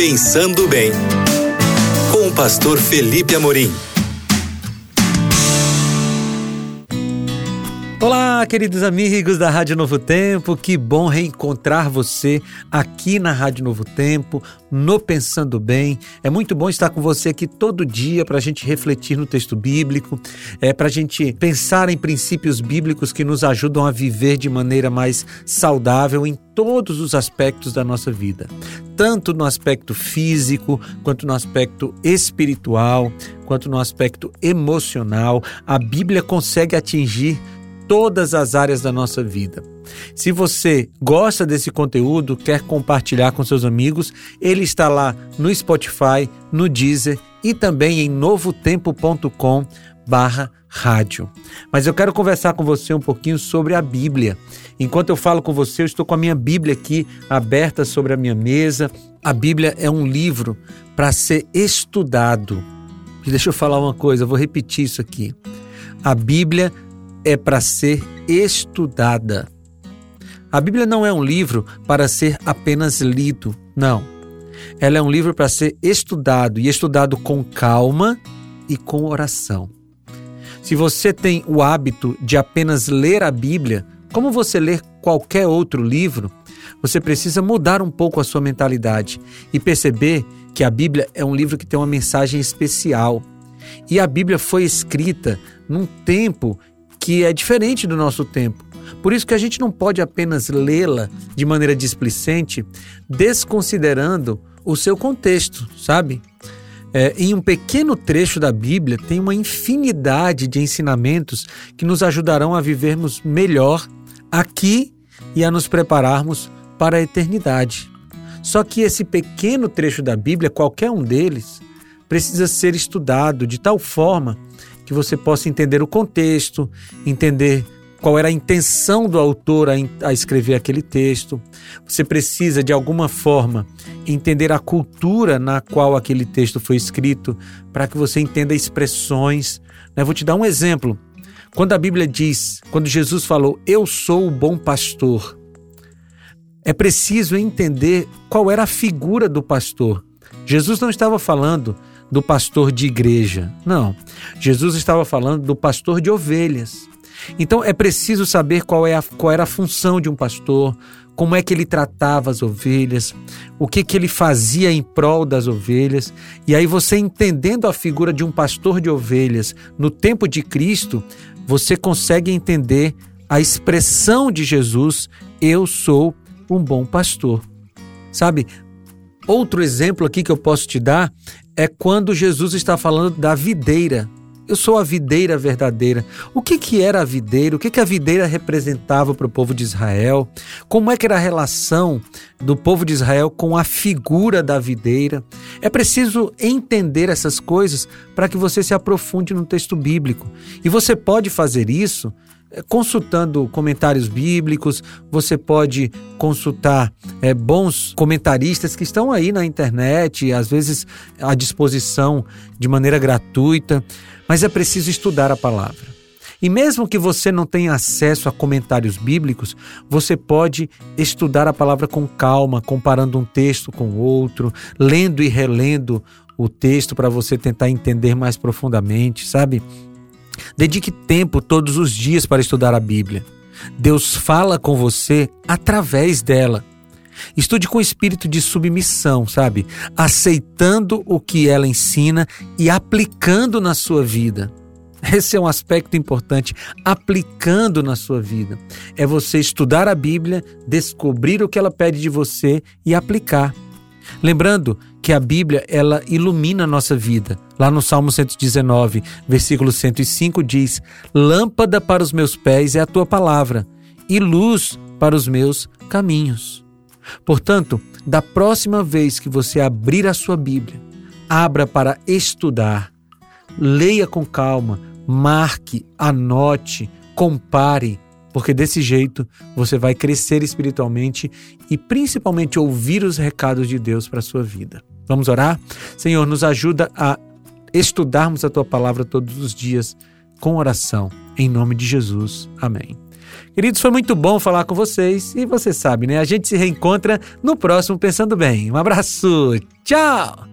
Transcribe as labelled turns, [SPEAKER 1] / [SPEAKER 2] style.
[SPEAKER 1] Pensando Bem, com o pastor Felipe Amorim.
[SPEAKER 2] Olá, queridos amigos da Rádio Novo Tempo, que bom reencontrar você aqui na Rádio Novo Tempo, no Pensando Bem. É muito bom estar com você aqui todo dia para a gente refletir no texto bíblico, é para a gente pensar em princípios bíblicos que nos ajudam a viver de maneira mais saudável em todos os aspectos da nossa vida, tanto no aspecto físico, quanto no aspecto espiritual, quanto no aspecto emocional. A Bíblia consegue atingir todas as áreas da nossa vida. Se você gosta desse conteúdo, quer compartilhar com seus amigos, ele está lá no Spotify, no Deezer e também em novotempo.com barra rádio. Mas eu quero conversar com você um pouquinho sobre a Bíblia. Enquanto eu falo com você, eu estou com a minha Bíblia aqui aberta sobre a minha mesa. A Bíblia é um livro para ser estudado. E deixa eu falar uma coisa, eu vou repetir isso aqui. A Bíblia é para ser estudada. A Bíblia não é um livro para ser apenas lido, não. Ela é um livro para ser estudado e estudado com calma e com oração. Se você tem o hábito de apenas ler a Bíblia, como você ler qualquer outro livro, você precisa mudar um pouco a sua mentalidade e perceber que a Bíblia é um livro que tem uma mensagem especial. E a Bíblia foi escrita num tempo que é diferente do nosso tempo. Por isso que a gente não pode apenas lê-la de maneira displicente, desconsiderando o seu contexto, sabe? É, em um pequeno trecho da Bíblia tem uma infinidade de ensinamentos que nos ajudarão a vivermos melhor aqui e a nos prepararmos para a eternidade. Só que esse pequeno trecho da Bíblia, qualquer um deles, precisa ser estudado de tal forma que você possa entender o contexto, entender qual era a intenção do autor a, escrever aquele texto. Você precisa, de alguma forma, entender a cultura na qual aquele texto foi escrito, para que você entenda expressões. Né? vou te dar um exemplo. Quando a Bíblia diz, quando Jesus falou, Eu sou o bom pastor, é preciso entender qual era a figura do pastor. Jesus não estava falando do pastor de igreja. Não. Jesus estava falando do pastor de ovelhas. Então é preciso saber qual, é a, qual era a função de um pastor, como é que ele tratava as ovelhas, o que, que ele fazia em prol das ovelhas. E aí você entendendo a figura de um pastor de ovelhas no tempo de Cristo, você consegue entender a expressão de Jesus: Eu sou um bom pastor. Sabe? Outro exemplo aqui que eu posso te dar é quando Jesus está falando da videira. Eu sou a videira verdadeira. O que, que era a videira? O que, que a videira representava para o povo de Israel? Como é que era a relação do povo de Israel com a figura da videira? É preciso entender essas coisas para que você se aprofunde no texto bíblico. E você pode fazer isso consultando comentários bíblicos, você pode consultar é, bons comentaristas que estão aí na internet, às vezes à disposição de maneira gratuita, mas é preciso estudar a palavra. E mesmo que você não tenha acesso a comentários bíblicos, você pode estudar a palavra com calma, comparando um texto com outro, lendo e relendo o texto para você tentar entender mais profundamente, sabe? Dedique tempo todos os dias para estudar a Bíblia. Deus fala com você através dela. Estude com espírito de submissão, sabe? Aceitando o que ela ensina e aplicando na sua vida. Esse é um aspecto importante, aplicando na sua vida. É você estudar a Bíblia, descobrir o que ela pede de você e aplicar. Lembrando que a Bíblia ela ilumina a nossa vida. Lá no Salmo 119, versículo 105 diz: Lâmpada para os meus pés é a tua palavra e luz para os meus caminhos. Portanto, da próxima vez que você abrir a sua Bíblia, abra para estudar, leia com calma, marque, anote, compare porque desse jeito você vai crescer espiritualmente e principalmente ouvir os recados de Deus para a sua vida. Vamos orar? Senhor, nos ajuda a estudarmos a tua palavra todos os dias com oração. Em nome de Jesus. Amém. Queridos, foi muito bom falar com vocês e você sabe, né? A gente se reencontra no próximo Pensando Bem. Um abraço, tchau!